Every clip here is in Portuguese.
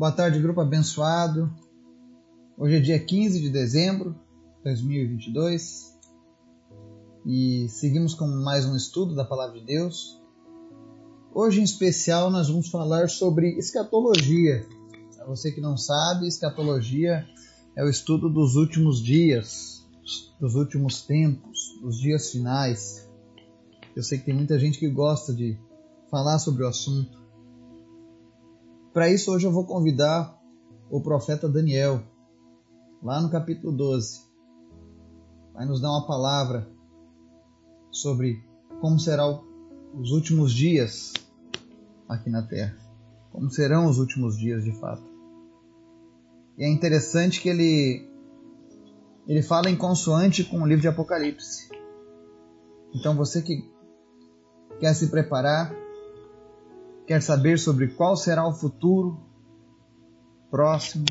Boa tarde, grupo abençoado. Hoje é dia 15 de dezembro de 2022 e seguimos com mais um estudo da Palavra de Deus. Hoje, em especial, nós vamos falar sobre escatologia. Para você que não sabe, escatologia é o estudo dos últimos dias, dos últimos tempos, dos dias finais. Eu sei que tem muita gente que gosta de falar sobre o assunto. Para isso, hoje eu vou convidar o profeta Daniel, lá no capítulo 12. Vai nos dar uma palavra sobre como serão os últimos dias aqui na Terra. Como serão os últimos dias de fato. E é interessante que ele ele fala em consoante com o livro de Apocalipse. Então você que quer se preparar, quer saber sobre qual será o futuro próximo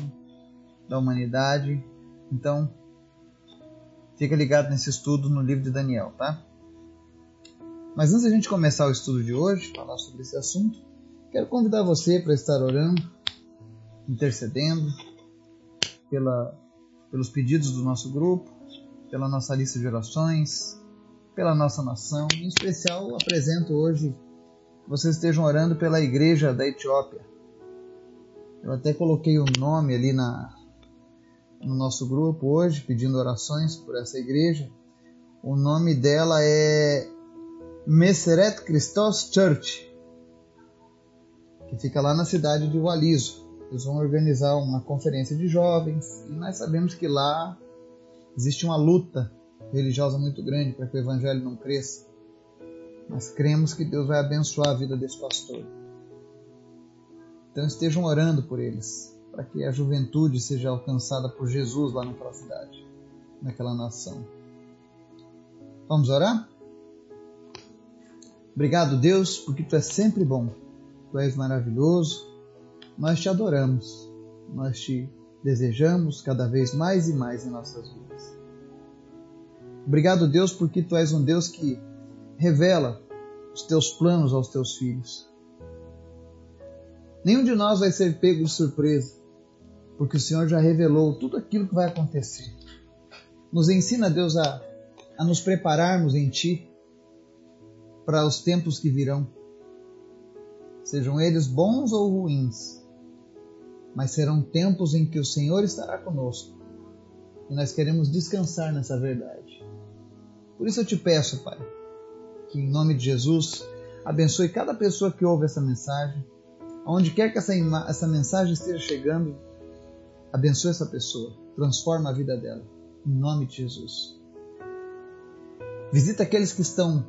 da humanidade, então fica ligado nesse estudo no livro de Daniel, tá? Mas antes da gente começar o estudo de hoje, falar sobre esse assunto, quero convidar você para estar orando, intercedendo pela, pelos pedidos do nosso grupo, pela nossa lista de orações, pela nossa nação. Em especial, apresento hoje vocês estejam orando pela igreja da Etiópia. Eu até coloquei o nome ali na, no nosso grupo hoje, pedindo orações por essa igreja. O nome dela é Meseret Christos Church, que fica lá na cidade de Waliso. Eles vão organizar uma conferência de jovens e nós sabemos que lá existe uma luta religiosa muito grande para que o evangelho não cresça. Mas cremos que Deus vai abençoar a vida desse pastor. Então estejam orando por eles, para que a juventude seja alcançada por Jesus lá naquela cidade, naquela nação. Vamos orar? Obrigado, Deus, porque tu és sempre bom. Tu és maravilhoso. Nós te adoramos. Nós te desejamos cada vez mais e mais em nossas vidas. Obrigado, Deus, porque tu és um Deus que revela os teus planos aos teus filhos. Nenhum de nós vai ser pego de surpresa, porque o Senhor já revelou tudo aquilo que vai acontecer. Nos ensina, Deus, a, a nos prepararmos em Ti para os tempos que virão, sejam eles bons ou ruins, mas serão tempos em que o Senhor estará conosco e nós queremos descansar nessa verdade. Por isso eu te peço, Pai, que em nome de Jesus abençoe cada pessoa que ouve essa mensagem, aonde quer que essa, essa mensagem esteja chegando, abençoe essa pessoa, transforma a vida dela, em nome de Jesus. Visita aqueles que estão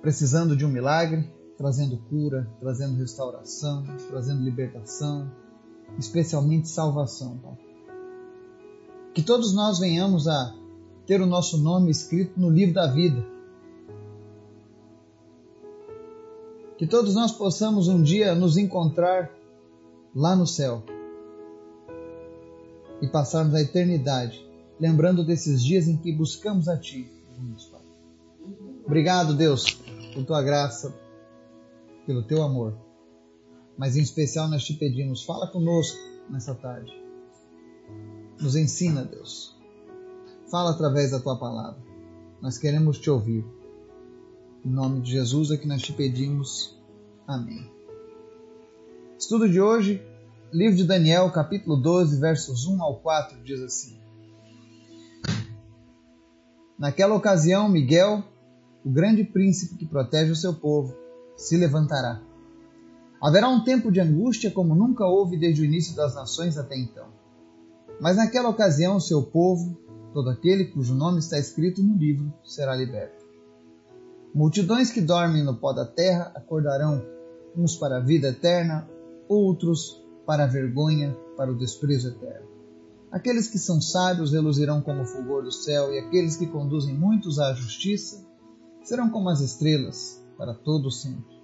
precisando de um milagre, trazendo cura, trazendo restauração, trazendo libertação, especialmente salvação, Pai. Que todos nós venhamos a ter o nosso nome escrito no livro da vida Que todos nós possamos um dia nos encontrar lá no céu e passarmos a eternidade lembrando desses dias em que buscamos a Ti, Pai. Obrigado, Deus, por Tua graça, pelo Teu amor. Mas em especial nós te pedimos, fala conosco nessa tarde. Nos ensina, Deus. Fala através da Tua palavra. Nós queremos te ouvir. Em nome de Jesus é que nós te pedimos. Amém. Estudo de hoje, livro de Daniel, capítulo 12, versos 1 ao 4, diz assim: Naquela ocasião, Miguel, o grande príncipe que protege o seu povo, se levantará. Haverá um tempo de angústia como nunca houve desde o início das nações até então. Mas naquela ocasião, o seu povo, todo aquele cujo nome está escrito no livro, será liberto. Multidões que dormem no pó da terra acordarão, uns para a vida eterna, outros para a vergonha, para o desprezo eterno. Aqueles que são sábios reluzirão como o fulgor do céu, e aqueles que conduzem muitos à justiça serão como as estrelas, para todo sempre.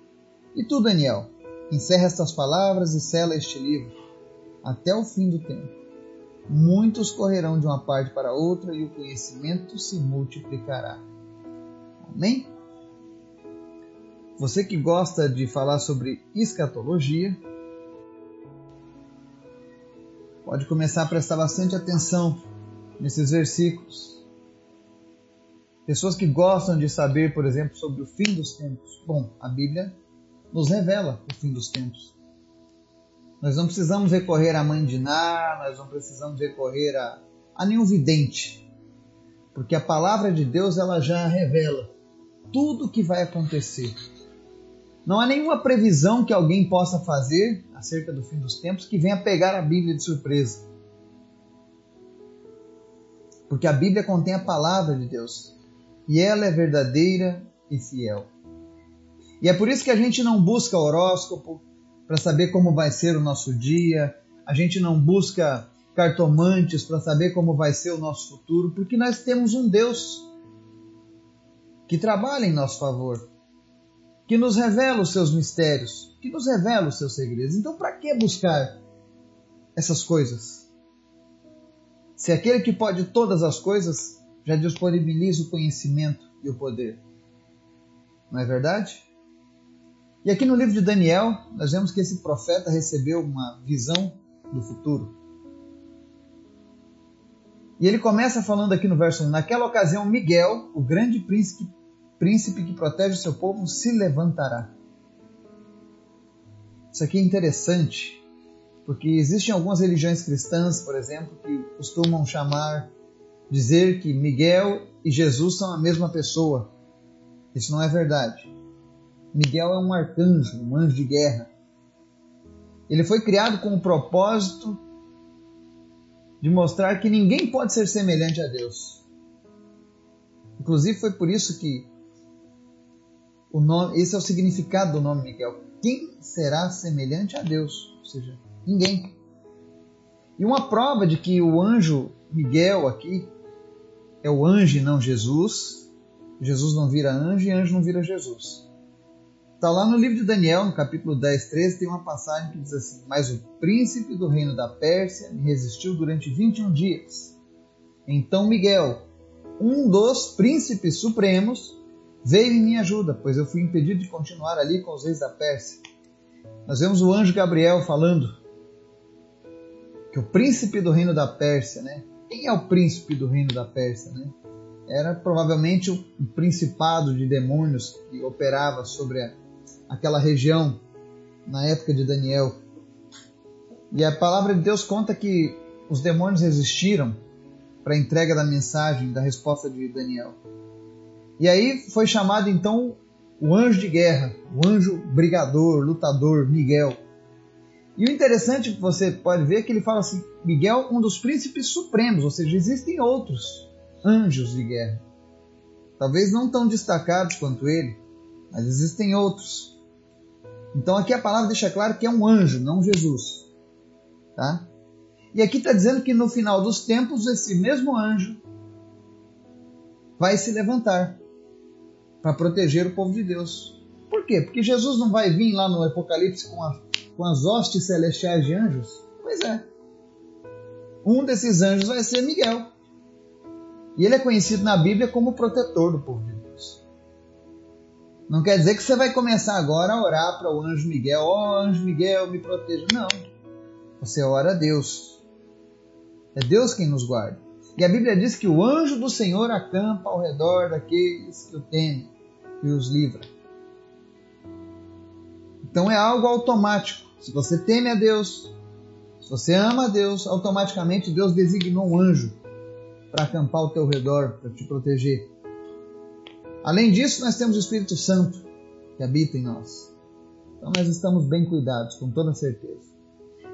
E tu, Daniel, encerra estas palavras e sela este livro, até o fim do tempo. Muitos correrão de uma parte para outra e o conhecimento se multiplicará. Amém? Você que gosta de falar sobre escatologia, pode começar a prestar bastante atenção nesses versículos. Pessoas que gostam de saber, por exemplo, sobre o fim dos tempos. Bom, a Bíblia nos revela o fim dos tempos. Nós não precisamos recorrer à mãe de Ná, nós não precisamos recorrer a, a nenhum vidente, porque a palavra de Deus ela já revela tudo o que vai acontecer. Não há nenhuma previsão que alguém possa fazer acerca do fim dos tempos que venha pegar a Bíblia de surpresa. Porque a Bíblia contém a palavra de Deus e ela é verdadeira e fiel. E é por isso que a gente não busca horóscopo para saber como vai ser o nosso dia, a gente não busca cartomantes para saber como vai ser o nosso futuro, porque nós temos um Deus que trabalha em nosso favor que nos revela os seus mistérios, que nos revela os seus segredos. Então, para que buscar essas coisas? Se aquele que pode todas as coisas já disponibiliza o conhecimento e o poder. Não é verdade? E aqui no livro de Daniel, nós vemos que esse profeta recebeu uma visão do futuro. E ele começa falando aqui no verso 1: Naquela ocasião, Miguel, o grande príncipe príncipe que protege o seu povo se levantará. Isso aqui é interessante, porque existem algumas religiões cristãs, por exemplo, que costumam chamar, dizer que Miguel e Jesus são a mesma pessoa. Isso não é verdade. Miguel é um arcanjo, um anjo de guerra. Ele foi criado com o propósito de mostrar que ninguém pode ser semelhante a Deus. Inclusive foi por isso que o nome, esse é o significado do nome Miguel. Quem será semelhante a Deus? Ou seja, ninguém. E uma prova de que o anjo Miguel aqui é o anjo e não Jesus. Jesus não vira anjo e anjo não vira Jesus. Está lá no livro de Daniel, no capítulo 10, 13, tem uma passagem que diz assim: Mas o príncipe do reino da Pérsia me resistiu durante 21 dias. Então Miguel, um dos príncipes supremos, Veio em minha ajuda, pois eu fui impedido de continuar ali com os reis da Pérsia. Nós vemos o anjo Gabriel falando que o príncipe do reino da Pérsia, né? Quem é o príncipe do reino da Pérsia, né? Era provavelmente o principado de demônios que operava sobre a, aquela região na época de Daniel. E a palavra de Deus conta que os demônios resistiram para a entrega da mensagem, da resposta de Daniel. E aí foi chamado então o anjo de guerra, o anjo brigador, lutador, Miguel. E o interessante que você pode ver é que ele fala assim: Miguel, um dos príncipes supremos, ou seja, existem outros anjos de guerra. Talvez não tão destacados quanto ele, mas existem outros. Então aqui a palavra deixa claro que é um anjo, não Jesus. Tá? E aqui está dizendo que no final dos tempos esse mesmo anjo vai se levantar para proteger o povo de Deus. Por quê? Porque Jesus não vai vir lá no Apocalipse com, a, com as hostes celestiais de anjos? Pois é. Um desses anjos vai ser Miguel. E ele é conhecido na Bíblia como protetor do povo de Deus. Não quer dizer que você vai começar agora a orar para o anjo Miguel, ó oh, anjo Miguel, me proteja. Não. Você ora a Deus. É Deus quem nos guarda. E a Bíblia diz que o anjo do Senhor acampa ao redor daqueles que o temem e os livra. Então é algo automático. Se você teme a Deus, se você ama a Deus, automaticamente Deus designou um anjo para acampar ao teu redor, para te proteger. Além disso, nós temos o Espírito Santo que habita em nós. Então nós estamos bem cuidados, com toda certeza.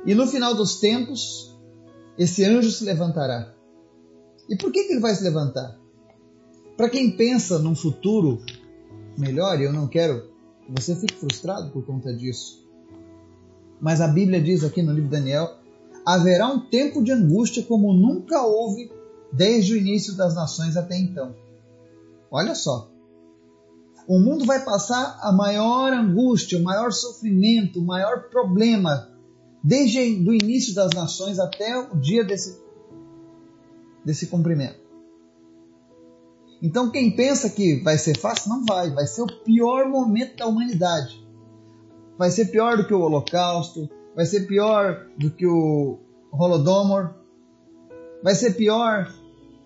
E no final dos tempos, esse anjo se levantará. E por que, que ele vai se levantar? Para quem pensa num futuro melhor, e eu não quero que você fique frustrado por conta disso. Mas a Bíblia diz aqui no livro de Daniel: haverá um tempo de angústia como nunca houve desde o início das nações até então. Olha só. O mundo vai passar a maior angústia, o maior sofrimento, o maior problema, desde o início das nações até o dia desse, desse cumprimento. Então, quem pensa que vai ser fácil, não vai. Vai ser o pior momento da humanidade. Vai ser pior do que o Holocausto, vai ser pior do que o, Holodomor. Vai ser pior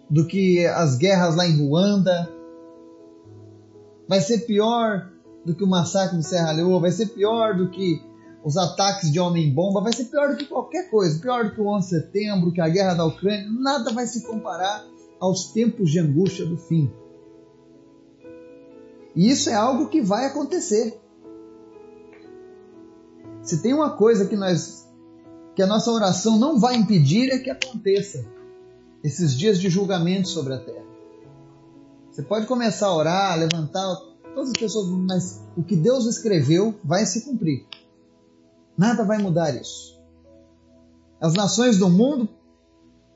do que as guerras lá em Ruanda. Vai ser pior do que o massacre de Serra Leoa. Vai ser pior do que os ataques de homem-bomba. Vai ser pior do que qualquer coisa. Pior do que o 11 de setembro, que a guerra da Ucrânia. Nada vai se comparar aos tempos de angústia do fim. E isso é algo que vai acontecer. Se tem uma coisa que nós que a nossa oração não vai impedir é que aconteça esses dias de julgamento sobre a terra. Você pode começar a orar, levantar todas as pessoas, mas o que Deus escreveu vai se cumprir. Nada vai mudar isso. As nações do mundo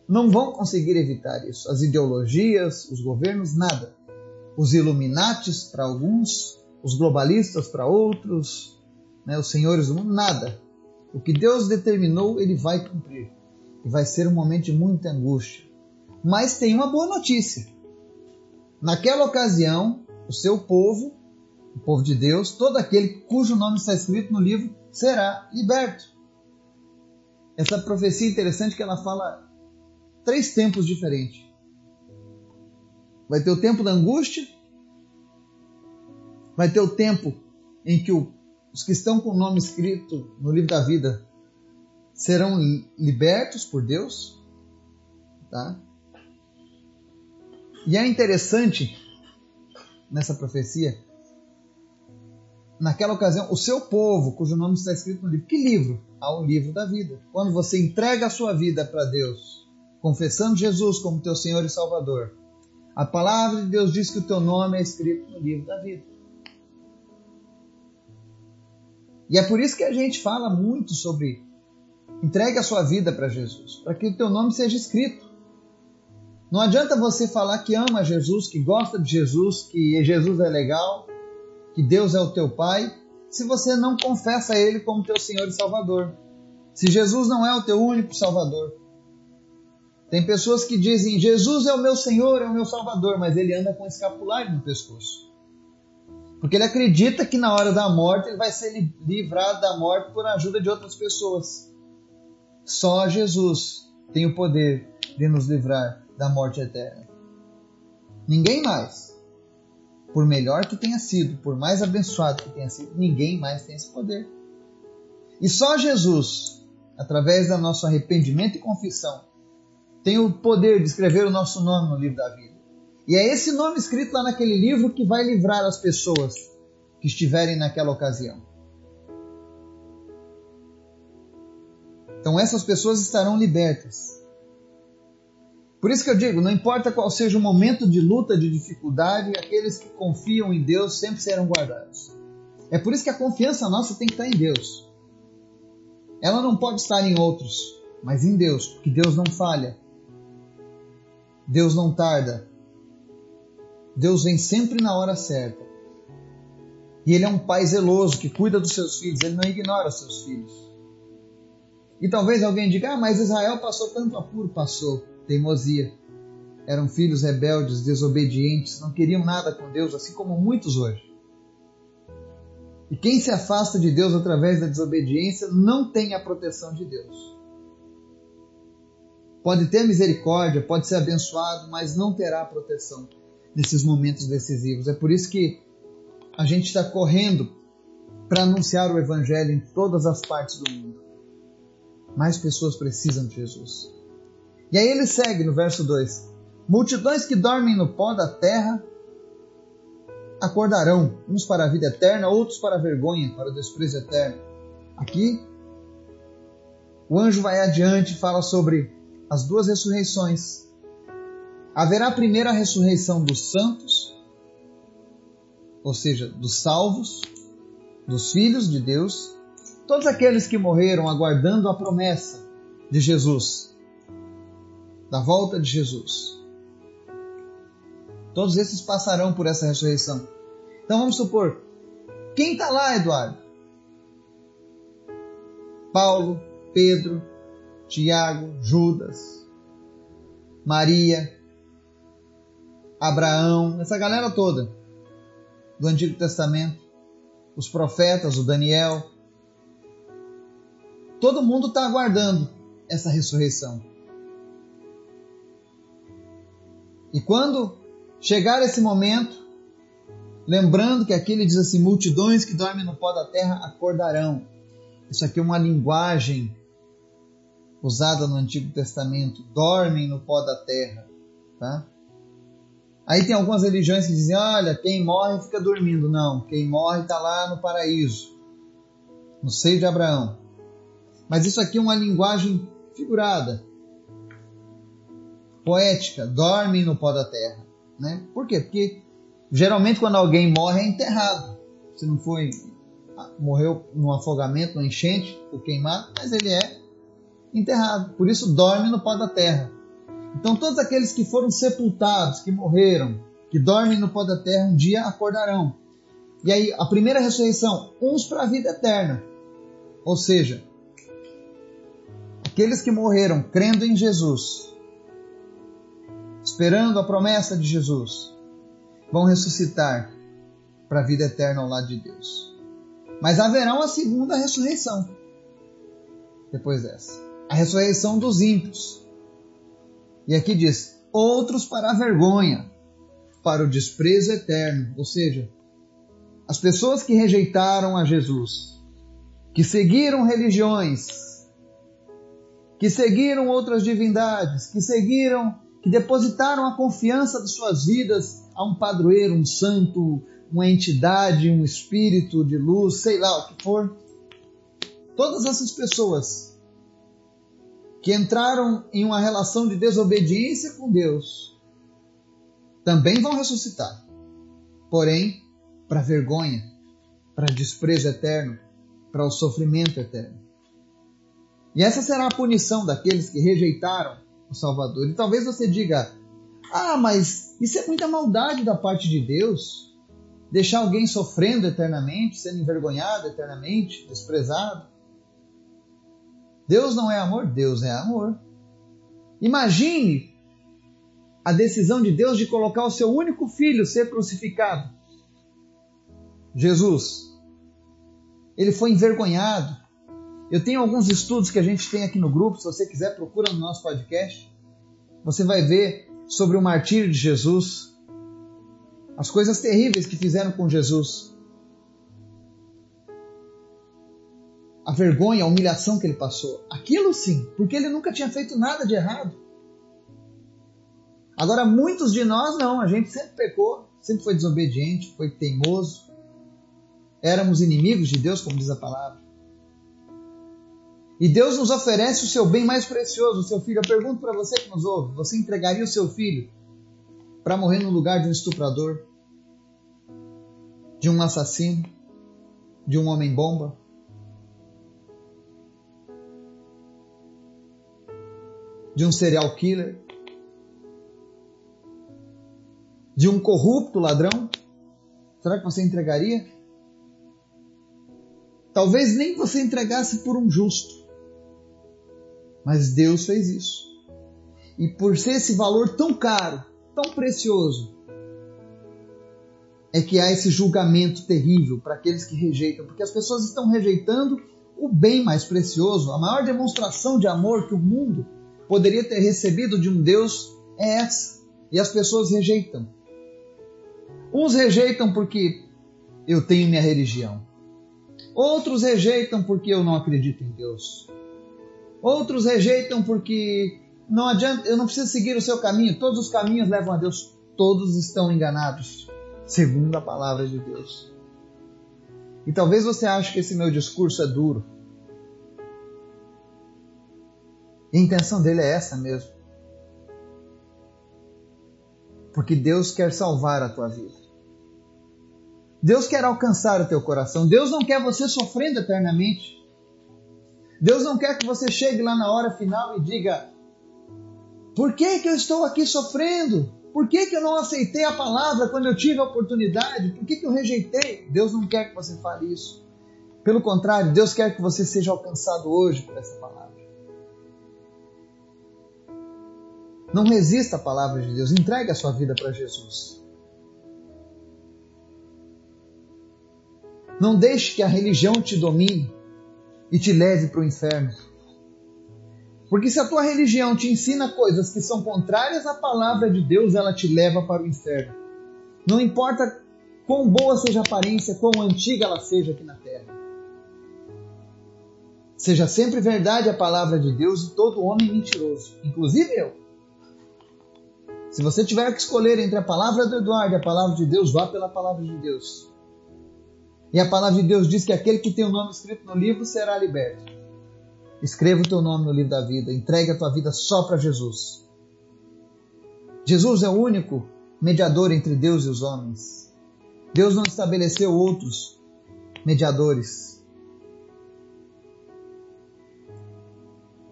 não vão conseguir evitar isso. As ideologias, os governos, nada. Os Illuminatis para alguns, os globalistas para outros, né, os senhores do mundo, nada. O que Deus determinou, ele vai cumprir. E vai ser um momento de muita angústia. Mas tem uma boa notícia. Naquela ocasião, o seu povo, o povo de Deus, todo aquele cujo nome está escrito no livro, será liberto. Essa profecia interessante que ela fala três tempos diferentes. Vai ter o tempo da angústia, vai ter o tempo em que o os que estão com o nome escrito no livro da vida serão libertos por Deus, tá? E é interessante nessa profecia, naquela ocasião, o seu povo, cujo nome está escrito no livro, que livro? Ao livro da vida. Quando você entrega a sua vida para Deus, confessando Jesus como teu Senhor e Salvador, a palavra de Deus diz que o teu nome é escrito no livro da vida. E é por isso que a gente fala muito sobre entregue a sua vida para Jesus, para que o teu nome seja escrito. Não adianta você falar que ama Jesus, que gosta de Jesus, que Jesus é legal, que Deus é o teu Pai, se você não confessa Ele como teu Senhor e Salvador. Se Jesus não é o teu único Salvador. Tem pessoas que dizem: Jesus é o meu Senhor, é o meu Salvador, mas ele anda com escapulário no pescoço. Porque ele acredita que na hora da morte ele vai ser livrado da morte por ajuda de outras pessoas. Só Jesus tem o poder de nos livrar da morte eterna. Ninguém mais. Por melhor que tenha sido, por mais abençoado que tenha sido, ninguém mais tem esse poder. E só Jesus, através do nosso arrependimento e confissão, tem o poder de escrever o nosso nome no livro da vida. E é esse nome escrito lá naquele livro que vai livrar as pessoas que estiverem naquela ocasião. Então essas pessoas estarão libertas. Por isso que eu digo, não importa qual seja o momento de luta, de dificuldade, aqueles que confiam em Deus sempre serão guardados. É por isso que a confiança nossa tem que estar em Deus. Ela não pode estar em outros, mas em Deus, porque Deus não falha. Deus não tarda. Deus vem sempre na hora certa. E Ele é um pai zeloso que cuida dos seus filhos, Ele não ignora seus filhos. E talvez alguém diga: Ah, mas Israel passou tanto apuro. Passou, teimosia. Eram filhos rebeldes, desobedientes, não queriam nada com Deus, assim como muitos hoje. E quem se afasta de Deus através da desobediência não tem a proteção de Deus. Pode ter misericórdia, pode ser abençoado, mas não terá proteção nesses momentos decisivos. É por isso que a gente está correndo para anunciar o Evangelho em todas as partes do mundo. Mais pessoas precisam de Jesus. E aí ele segue no verso 2: Multidões que dormem no pó da terra acordarão, uns para a vida eterna, outros para a vergonha, para o desprezo eterno. Aqui, o anjo vai adiante e fala sobre as duas ressurreições Haverá a ressurreição dos santos, ou seja, dos salvos, dos filhos de Deus, todos aqueles que morreram aguardando a promessa de Jesus, da volta de Jesus. Todos esses passarão por essa ressurreição. Então vamos supor, quem está lá, Eduardo? Paulo, Pedro, Tiago, Judas, Maria, Abraão, essa galera toda do Antigo Testamento, os profetas, o Daniel. Todo mundo está aguardando essa ressurreição. E quando chegar esse momento, lembrando que aqui ele diz assim: multidões que dormem no pó da terra acordarão. Isso aqui é uma linguagem usada no Antigo Testamento: dormem no pó da terra. Tá? Aí tem algumas religiões que dizem: olha, quem morre fica dormindo. Não, quem morre está lá no paraíso, no seio de Abraão. Mas isso aqui é uma linguagem figurada, poética: dormem no pó da terra. Né? Por quê? Porque geralmente quando alguém morre é enterrado. Se não foi morreu num afogamento, numa enchente, ou queimado, mas ele é enterrado. Por isso dorme no pó da terra. Então todos aqueles que foram sepultados, que morreram, que dormem no pó da terra, um dia acordarão. E aí a primeira ressurreição, uns para a vida eterna. Ou seja, aqueles que morreram crendo em Jesus, esperando a promessa de Jesus, vão ressuscitar para a vida eterna ao lado de Deus. Mas haverá uma segunda ressurreição depois dessa a ressurreição dos ímpios. E aqui diz: outros para a vergonha, para o desprezo eterno. Ou seja, as pessoas que rejeitaram a Jesus, que seguiram religiões, que seguiram outras divindades, que seguiram, que depositaram a confiança de suas vidas a um padroeiro, um santo, uma entidade, um espírito de luz, sei lá o que for. Todas essas pessoas que entraram em uma relação de desobediência com Deus também vão ressuscitar. Porém, para vergonha, para desprezo eterno, para o sofrimento eterno. E essa será a punição daqueles que rejeitaram o Salvador. E talvez você diga: ah, mas isso é muita maldade da parte de Deus. Deixar alguém sofrendo eternamente, sendo envergonhado eternamente, desprezado. Deus não é amor? Deus é amor. Imagine a decisão de Deus de colocar o seu único filho ser crucificado. Jesus. Ele foi envergonhado. Eu tenho alguns estudos que a gente tem aqui no grupo, se você quiser procura no nosso podcast. Você vai ver sobre o martírio de Jesus, as coisas terríveis que fizeram com Jesus. A vergonha, a humilhação que ele passou. Aquilo sim, porque ele nunca tinha feito nada de errado. Agora, muitos de nós não, a gente sempre pecou, sempre foi desobediente, foi teimoso. Éramos inimigos de Deus, como diz a palavra. E Deus nos oferece o seu bem mais precioso, o seu filho. Eu pergunto para você que nos ouve: você entregaria o seu filho para morrer no lugar de um estuprador, de um assassino, de um homem-bomba? De um serial killer, de um corrupto ladrão? Será que você entregaria? Talvez nem você entregasse por um justo, mas Deus fez isso. E por ser esse valor tão caro, tão precioso, é que há esse julgamento terrível para aqueles que rejeitam, porque as pessoas estão rejeitando o bem mais precioso, a maior demonstração de amor que o mundo poderia ter recebido de um Deus é essa. E as pessoas rejeitam. Uns rejeitam porque eu tenho minha religião. Outros rejeitam porque eu não acredito em Deus. Outros rejeitam porque não adianta, eu não preciso seguir o seu caminho. Todos os caminhos levam a Deus. Todos estão enganados, segundo a palavra de Deus. E talvez você ache que esse meu discurso é duro. E a intenção dele é essa mesmo. Porque Deus quer salvar a tua vida. Deus quer alcançar o teu coração. Deus não quer você sofrendo eternamente. Deus não quer que você chegue lá na hora final e diga: Por que, que eu estou aqui sofrendo? Por que, que eu não aceitei a palavra quando eu tive a oportunidade? Por que, que eu rejeitei? Deus não quer que você fale isso. Pelo contrário, Deus quer que você seja alcançado hoje por essa palavra. Não resista à palavra de Deus, entregue a sua vida para Jesus. Não deixe que a religião te domine e te leve para o inferno. Porque se a tua religião te ensina coisas que são contrárias à palavra de Deus, ela te leva para o inferno. Não importa quão boa seja a aparência, quão antiga ela seja aqui na terra. Seja sempre verdade a palavra de Deus e todo homem mentiroso, inclusive eu. Se você tiver que escolher entre a palavra do Eduardo e a palavra de Deus, vá pela palavra de Deus. E a palavra de Deus diz que aquele que tem o nome escrito no livro será liberto. Escreva o teu nome no livro da vida, entregue a tua vida só para Jesus. Jesus é o único mediador entre Deus e os homens. Deus não estabeleceu outros mediadores.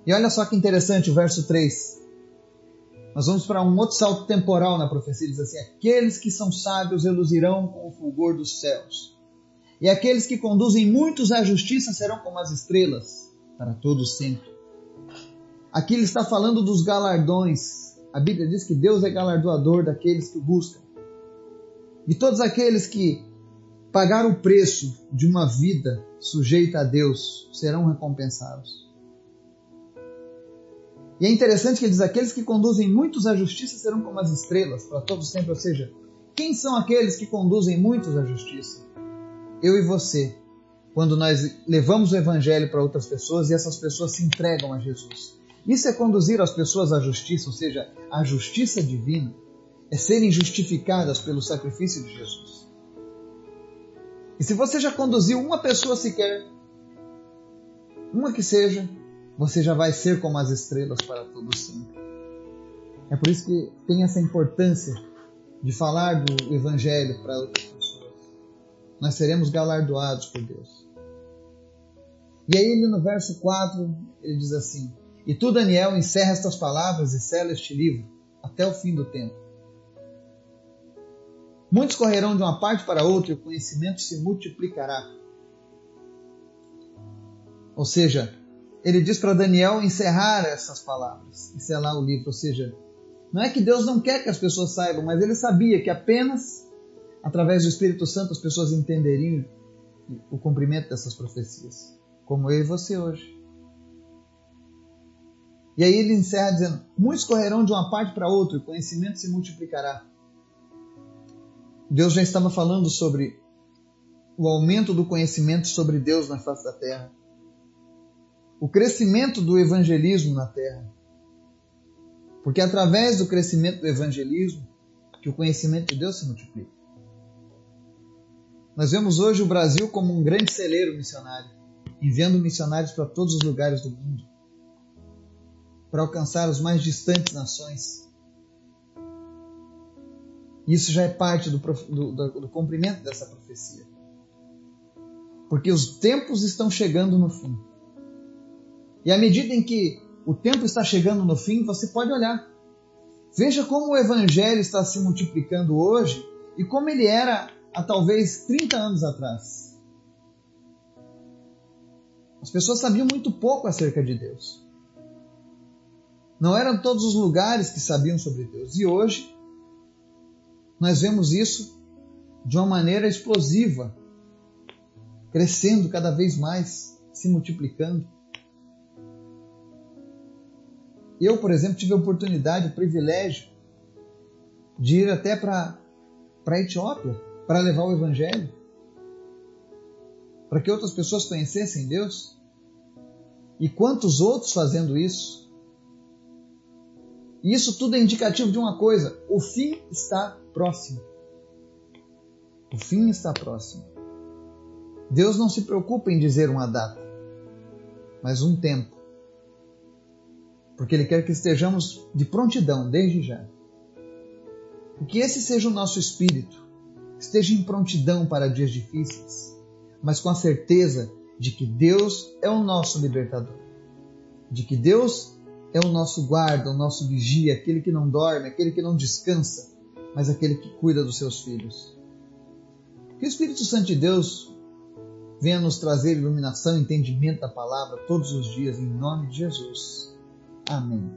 E olha só que interessante o verso 3. Nós vamos para um outro salto temporal na profecia. Diz assim: Aqueles que são sábios reluzirão com o fulgor dos céus, e aqueles que conduzem muitos à justiça serão como as estrelas para todos sempre. Aqui ele está falando dos galardões. A Bíblia diz que Deus é galardoador daqueles que o buscam. E todos aqueles que pagaram o preço de uma vida sujeita a Deus serão recompensados. E é interessante que ele diz: aqueles que conduzem muitos à justiça serão como as estrelas para todos sempre. Ou seja, quem são aqueles que conduzem muitos à justiça? Eu e você quando nós levamos o Evangelho para outras pessoas e essas pessoas se entregam a Jesus. Isso é conduzir as pessoas à justiça, ou seja, à justiça divina, é serem justificadas pelo sacrifício de Jesus. E se você já conduziu uma pessoa sequer, uma que seja, você já vai ser como as estrelas para todo sempre. É por isso que tem essa importância de falar do Evangelho para outras pessoas. Nós seremos galardoados por Deus. E aí ele no verso 4, ele diz assim: E tu, Daniel, encerra estas palavras e sela este livro até o fim do tempo. Muitos correrão de uma parte para outra e o conhecimento se multiplicará. Ou seja, ele diz para Daniel encerrar essas palavras e selar o livro. Ou seja, não é que Deus não quer que as pessoas saibam, mas ele sabia que apenas através do Espírito Santo as pessoas entenderiam o cumprimento dessas profecias como eu e você hoje. E aí ele encerra dizendo: Muitos correrão de uma parte para outra, o conhecimento se multiplicará. Deus já estava falando sobre o aumento do conhecimento sobre Deus na face da terra, o crescimento do evangelismo na terra. Porque é através do crescimento do evangelismo que o conhecimento de Deus se multiplica. Nós vemos hoje o Brasil como um grande celeiro missionário enviando missionários para todos os lugares do mundo, para alcançar as mais distantes nações. Isso já é parte do, do, do, do cumprimento dessa profecia. Porque os tempos estão chegando no fim. E à medida em que o tempo está chegando no fim, você pode olhar. Veja como o evangelho está se multiplicando hoje e como ele era há talvez 30 anos atrás. As pessoas sabiam muito pouco acerca de Deus. Não eram todos os lugares que sabiam sobre Deus. E hoje, nós vemos isso de uma maneira explosiva, crescendo cada vez mais, se multiplicando. Eu, por exemplo, tive a oportunidade, o privilégio de ir até para a Etiópia para levar o Evangelho, para que outras pessoas conhecessem Deus. E quantos outros fazendo isso? E isso tudo é indicativo de uma coisa: o fim está próximo. O fim está próximo. Deus não se preocupa em dizer uma data, mas um tempo. Porque Ele quer que estejamos de prontidão desde já. Que esse seja o nosso espírito, esteja em prontidão para dias difíceis, mas com a certeza de que Deus é o nosso libertador, de que Deus é o nosso guarda, o nosso vigia, aquele que não dorme, aquele que não descansa, mas aquele que cuida dos seus filhos. Que o Espírito Santo de Deus venha nos trazer iluminação e entendimento da palavra todos os dias, em nome de Jesus. Amém.